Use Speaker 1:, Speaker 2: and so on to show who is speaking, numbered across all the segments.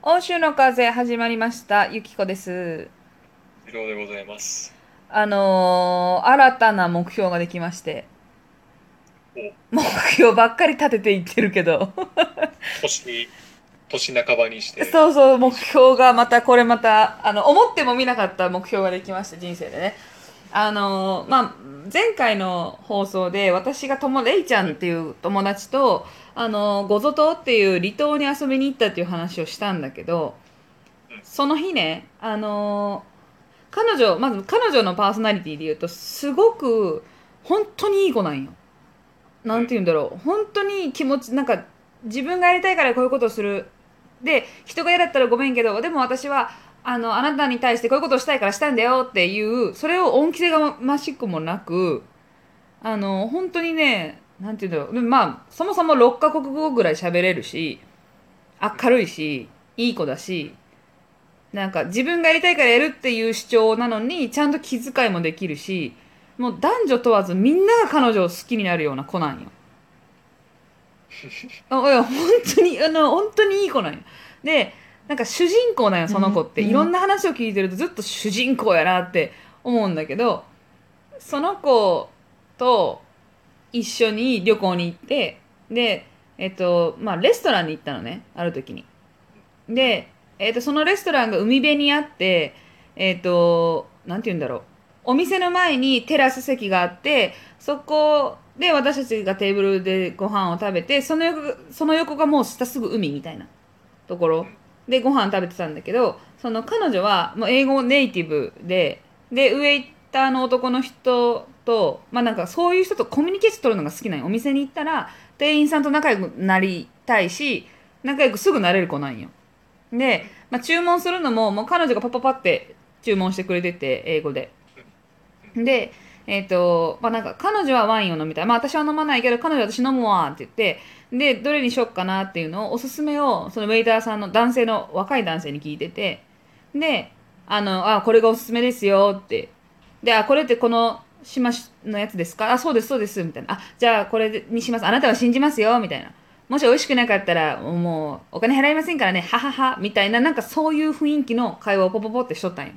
Speaker 1: 欧州の風始まりました。ゆきこです。
Speaker 2: 以上でございます。
Speaker 1: あのー新たな目標ができまして。目標ばっかり立てていってるけど。
Speaker 2: 年、年半ばにして。
Speaker 1: そうそう、目標がまた、これまた、あの、思ってもみなかった目標ができました、人生でね。あのーまあ、前回の放送で、私がとも、レイちゃんっていう友達と、あのゴゾ島っていう離島に遊びに行ったっていう話をしたんだけど、その日ね、あの彼女、まず彼女のパーソナリティで言うと、すごく、本当にいい子なんよ。なんて言うんだろう。本当に気持ち、なんか、自分がやりたいからこういうことをする。で、人が嫌だったらごめんけど、でも私は、あの、あなたに対してこういうことをしたいからしたんだよっていう、それを恩着せがましくもなく、あの、本当にね、なんて言うんだろう。まあ、そもそも6カ国語ぐらい喋れるし、明るいし、いい子だし、なんか自分がやりたいからやるっていう主張なのに、ちゃんと気遣いもできるし、もう男女問わずみんなが彼女を好きになるような子なんよ。あいや、本当に、あの、本当にいい子なんよ。で、なんか主人公なんよ、その子って。
Speaker 3: うん
Speaker 1: いろんな話を聞いてるとずっと主人公やなって思うんだけど、その子と一緒に旅行に行って、で、えっと、まあ、レストランに行ったのね、ある時に。で、えっと、そのレストランが海辺にあって、えっと、なんて言うんだろう。お店の前にテラス席があって、そこで私たちがテーブルでご飯を食べて、その横その横がもう下すぐ海みたいなところでご飯食べてたんだけど、その彼女はもう英語ネイティブで、で、ウェイターの男の人と、まあなんかそういう人とコミュニケーション取るのが好きなんよ。お店に行ったら、店員さんと仲良くなりたいし、仲良くすぐなれる子なんよ。で、まあ、注文するのも、もう彼女がパパパって注文してくれてて、英語で。で、えっ、と、まあ、なんか、彼女はワインを飲みたい。まあ、私は飲まないけど、彼女は私飲むわって言って、で、どれにしよっかなっていうのを、おすすめを、そのウェイターさんの男性の、若い男性に聞いてて、で、あの、あ、これがおすすめですよって。で、あ、これってこの島のやつですか？あ、そうです、そうです、みたいな。あ、じゃあこれにします。あなたは信じますよ、みたいな。もし美味しくなかったら、もう、お金払いませんからね、ははは、みたいな、なんかそういう雰囲気の会話をポポポってしとったんよ。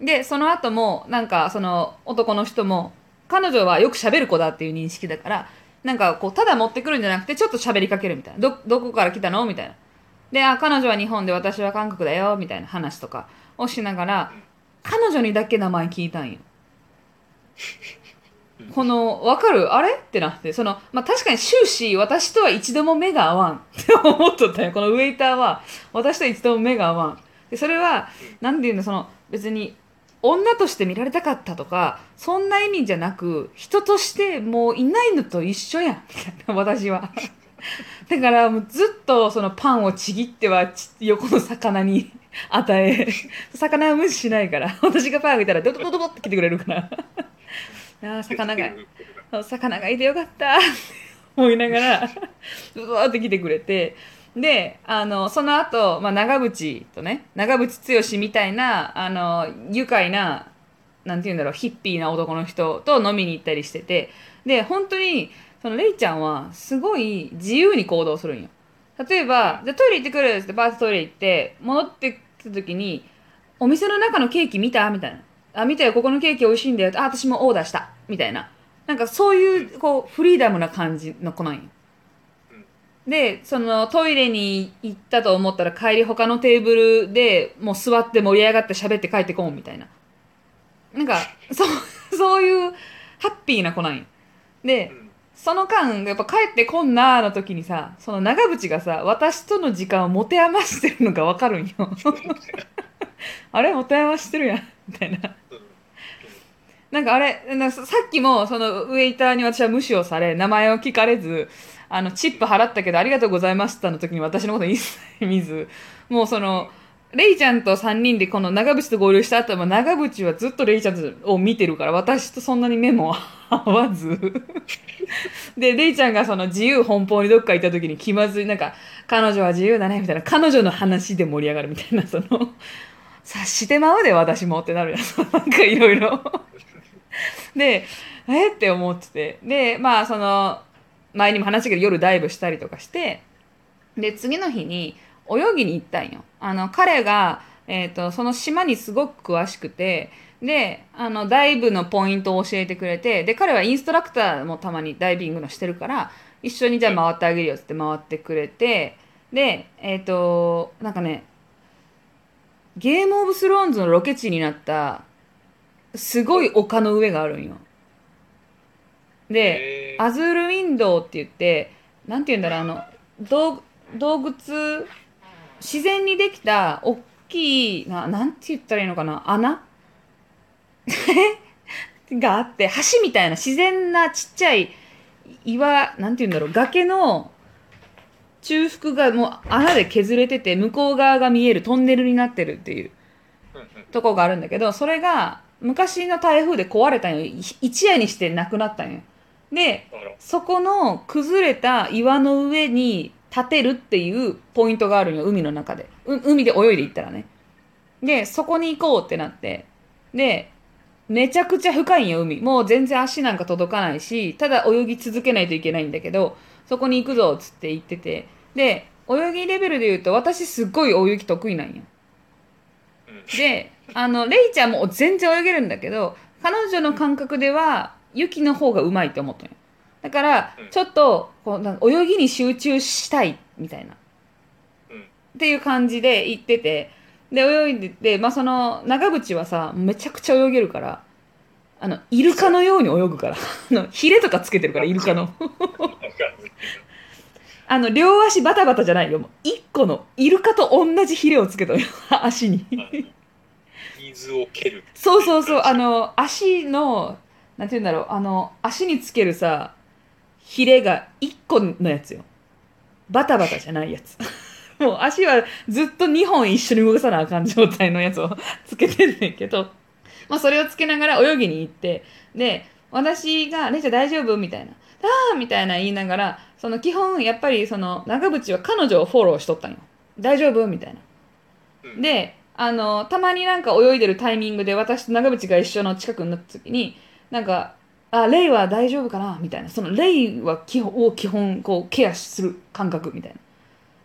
Speaker 2: うん。
Speaker 1: で、その後も、なんか、その男の人も、彼女はよく喋る子だっていう認識だから、なんかこう、ただ持ってくるんじゃなくて、ちょっと喋りかけるみたいな。ど、どこから来たの？みたいな。で、あ、彼女は日本で私は韓国だよ、みたいな話とかをしながら、彼女にだけ名前聞いたんよ。この、わかる？あれ？ってなって、その、まあ、確かに終始私とは一度も目が合わんって思っとったんよ。このウェイターは、私と一度も目が合わん。で、それは、なんていうの、その、別に、女として見られたかったとか、そんな意味じゃなく、人としてもういないのと一緒やん、みたいな、私は。だから、もうずっとそのパンをちぎってはち横の魚に 与え、魚は無視しないから、私がパンあげたらドドドドドって来てくれるから。ああ、魚が、魚がいてよかった。思いながらうわーって来てくれてであのその後、まあ長渕とね長渕剛みたいなあの愉快ななんて言うんだろうヒッピーな男の人と飲みに行ったりしててで本当にそのレイちゃんはすごい自由に行動するんよ。例えば「じゃトイレ行ってくる」ってバーッとトイレ行って戻ってきた時に「お店の中のケーキ見た?」みたいな「あ見たよここのケーキ美味しいんだよ」あ私もオーダーした」みたいな。なんかそういうこうフリーダムな感じの子なんよ。でそのトイレに行ったと思ったら帰り他のテーブルでもう座って盛り上がって喋って帰ってこんみたいな。なんか そうそういうハッピーな子なんよ。で
Speaker 2: うん。
Speaker 1: その間やっぱ帰ってこんなーの時にさその長渕がさ私との時間を持て余してるのがわかるんよ。あれ？持て余してるやん。みたいな。
Speaker 2: うん。
Speaker 1: なんかあれなんかささっきもそのウェイターに私は無視をされ名前を聞かれずあのチップ払ったけどありがとうございましたの時に私のこと一切見ずもうそのレイちゃんと3人でこの長渕と合流した後も長渕はずっとレイちゃんを見てるから私とそんなに目も合わず。でレイちゃんがその自由奔放にどっか行った時に気まずいなんか彼女は自由だねみたいな彼女の話で盛り上がるみたいなその 察してまうで私もってなる。や んなんかいろいろ。でえって思ってて。でまあその前にも話したけど夜ダイブしたりとかしてで次の日に泳ぎに行ったんよ。あの彼が、えー、とその島にすごく詳しくてであのダイブのポイントを教えてくれてで彼はインストラクターもたまにダイビングのしてるから一緒にじゃあ回ってあげるよっつって回ってくれてでえっ、となんかねゲームオブスローンズのロケ地になったすごい丘の上があるんよ。で、アズールウィンドウって言って、なんて言うんだろう、あの、洞洞窟、自然にできた大きい、ななんて言ったらいいのかな、穴？があって、橋みたいな自然なちっちゃい岩、なんて言うんだろう、崖の中腹がもう穴で削れてて、向こう側が見えるトンネルになってるっていう。とこがあるんだけどそれが昔の台風で壊れたんよい一夜にしてなくなったんよでそこの崩れた岩の上に立てるっていうポイントがあるんよ海の中で。う海で泳いでいったらね。でそこに行こうってなって。でめちゃくちゃ深いんよ海。もう全然足なんか届かないしただ泳ぎ続けないといけないんだけどそこに行くぞっつって言ってて。で泳ぎレベルで言うと私すっごい泳ぎ得意なんよ。
Speaker 2: うん。
Speaker 1: で、あの、レイちゃんも全然泳げるんだけど、彼女の感覚では、ユキの方がうまいって思ったのよ。だから
Speaker 2: うん、
Speaker 1: ちょっと、こう、なんか泳ぎに集中したい、みたいな。
Speaker 2: うん
Speaker 1: っていう感じで行ってて、で、泳いでて、まあ、その、長渕はさ、めちゃくちゃ泳げるから、あの、イルカのように泳ぐから。あの、ヒレとかつけてるから、イルカの。あの、両足バタバタじゃないよ。もう一個の、イルカと同じヒレをつけたのよ、足に。
Speaker 2: 水を蹴る
Speaker 1: そうそうそう、あの、足の、なんて言うんだろう、あの、足につけるさ、ヒレが1個のやつよ。バタバタじゃないやつ。もう足はずっと2本一緒に動かさなあかん状態のやつを つけてんねんけど、まあそれをつけながら泳ぎに行って、で、私が、レイちゃん大丈夫？みたいな。あーみたいな言いながら、その基本やっぱりその長渕は彼女をフォローしとったんよ。大丈夫？みたいな。
Speaker 2: うん
Speaker 1: で、あの、たまになんか泳いでるタイミングで私と長渕が一緒の近くになった時に、なんか、あ、レイは大丈夫かな？みたいな。そのレイは基本を基本こうケアする感覚みたいな。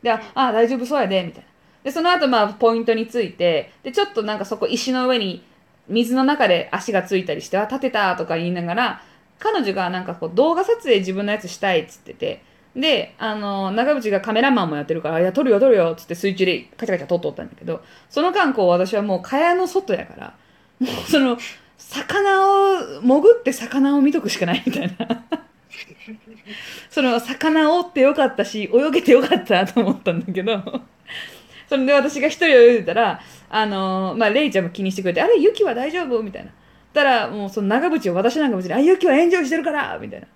Speaker 1: で、あ、あ大丈夫そうやで、みたいな。で、その後まあポイントについて、で、ちょっとなんかそこ石の上に水の中で足がついたりして、あ、立てたとか言いながら、彼女がなんかこう動画撮影自分のやつしたいっつってて、で、あの、長渕がカメラマンもやってるから、いや、撮るよ、撮るよ、っつって水中でカチャカチャ撮っとったんだけど、その間、こう、私はもう、蚊帳の外やから、もう、その、魚を、潜って魚を見とくしかないみたいな。その、魚を追ってよかったし、泳げてよかったと思ったんだけど、それで私が一人泳いでたら、あのまあ、レイちゃんも気にしてくれて、あれ、ユキは大丈夫？みたいな。たら、もう、その長渕を私なんかも、あ、ユキはエンジョイしてるからみたいな。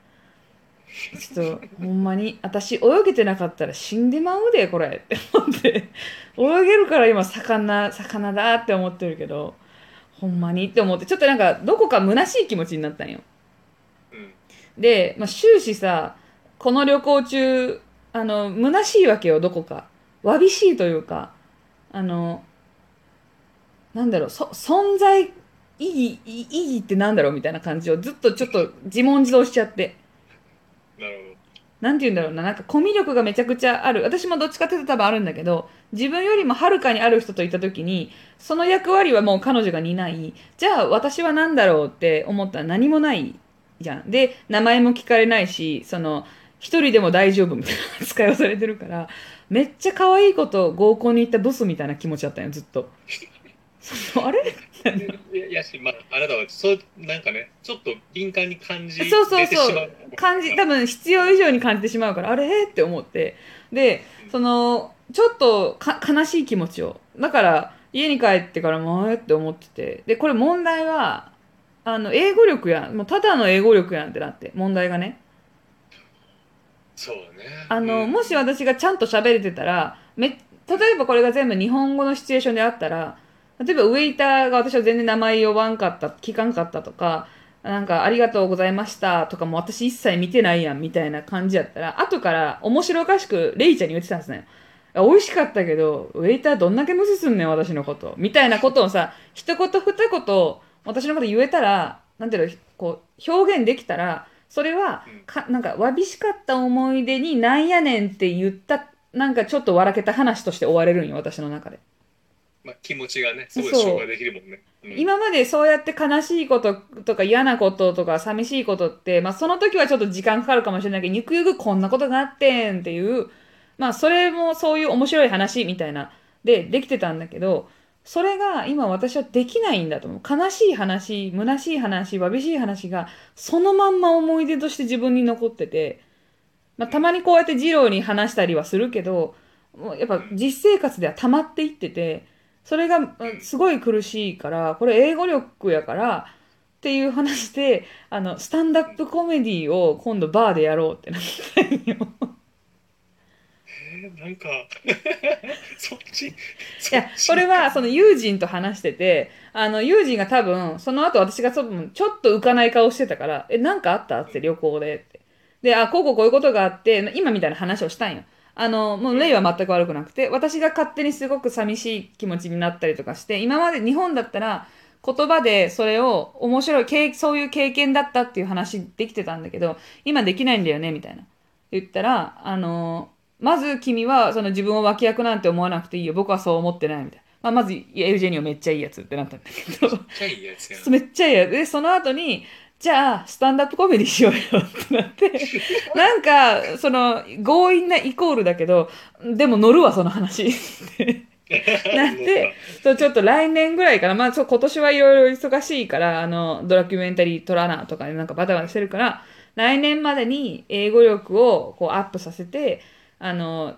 Speaker 1: ちょっと、ほんまに、私、泳げてなかったら死んでまうで、これ。って思って、泳げるから今、魚、魚だって思ってるけど、ほんまにって思って、ちょっとなんか、どこか虚しい気持ちになったんよ。
Speaker 2: うん
Speaker 1: で、まあ、終始さ、この旅行中、あの、虚しいわけよ、どこか。わびしいというか、あの、なんだろう、そ存在意義、意意義ってなんだろうみたいな感じをずっとちょっと自問自答しちゃって。
Speaker 2: なる
Speaker 1: なんて言うんだろうな、なんかコミュ力がめちゃくちゃある。私もどっちかっていうと多分あるんだけど、自分よりもはるかにある人といた時に、その役割はもう彼女が担い、じゃあ私は何だろうって思ったら何もないじゃん。で、名前も聞かれないし、その、一人でも大丈夫みたいな扱いをされてるから、めっちゃ可愛い子と合コンに行ったブスみたいな気持ちだったよ、ずっと。あれ？
Speaker 2: いやし、まあ、あなたは、そう、なんかね、ちょっと敏感に感じ
Speaker 1: そうそうそう
Speaker 2: 出てしまう。
Speaker 1: 感じ多分必要以上に感じてしまうからあれ？って思ってでそのちょっとか悲しい気持ちを。だから家に帰ってからもあれって思ってて。でこれ問題はあの英語力やんもうただの英語力やんってなって問題がね。
Speaker 2: そうね。
Speaker 1: あの、
Speaker 2: うん。
Speaker 1: もし私がちゃんと喋れてたらめ例えばこれが全部日本語のシチュエーションであったら例えばウェイターが私は全然名前呼ばんかった聞かんかったとかなんかありがとうございましたとかも私一切見てないやんみたいな感じやったら後から面白おかしくレイちゃんに言ってたんですね美味しかったけどウェイターどんだけ無視すんねん私のことみたいなことをさ一言二言私のこと言えたらなんていうのこう表現できたらそれは
Speaker 2: うん
Speaker 1: かなんかわびしかった思い出になんやねんって言ったなんかちょっと笑けた話として終われるんよ、私の中で。
Speaker 2: まあ、気持ちがね、すごい消化できるもんね。うん
Speaker 1: 今までそうやって悲しいこととか嫌なこととか寂しいことって、まあその時はちょっと時間かかるかもしれないけど、ゆくゆくこんなことがあってんっていう、まあそれもそういう面白い話みたいな、でできてたんだけど、それが今私はできないんだと思う。悲しい話、虚しい話、わびしい話がそのまんま思い出として自分に残ってて、まあたまにこうやって二郎に話したりはするけど、もうやっぱ実生活では溜まっていってて、それがすごい苦しいから、これ英語力やからっていう話で、あの、スタンダップコメディを今度バーでやろうってなったんよ。
Speaker 2: えーなんか、そっち、
Speaker 1: いや、これはその友人と話してて、あの、友人が多分、その後私がちょっとちょっと浮かない顔してたから、え、なんかあった？って旅行でって。で、あ、こうこうこういうことがあって、今みたいな話をしたんよ。あの、もう例は全く悪くなくて、私が勝手にすごく寂しい気持ちになったりとかして、今まで日本だったら、言葉でそれを面白い経、そういう経験だったっていう話できてたんだけど、今できないんだよね、みたいな。言ったら、あの、まず君はその自分を脇役なんて思わなくていいよ。僕はそう思ってないみたいな。まあ、まず、エウジェニオめっちゃいいやつってなったんだけど。
Speaker 2: めっちゃいいやつやん。
Speaker 1: めっちゃいいやつ。で、その後に、じゃあ、スタンダップコメディしようよってなって、なんか、その、強引なイコールだけど、でも乗るわ、その話。っ てなって、そう、ちょっと来年ぐらいかな。まあ、そう、今年はいろいろ忙しいから、あの、ドラキュメンタリー撮らなとかでなんかバタバタしてるから、来年までに英語力をこうアップさせて、あの、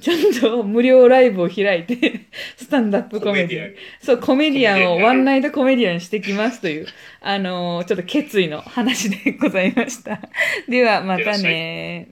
Speaker 1: ちょっと無料ライブを開いて、スタンダップコメディ
Speaker 2: アン
Speaker 1: そう、コメディアンをワンナイトコメディアンにしてきますという、あのちょっと決意の話でございました。では、またね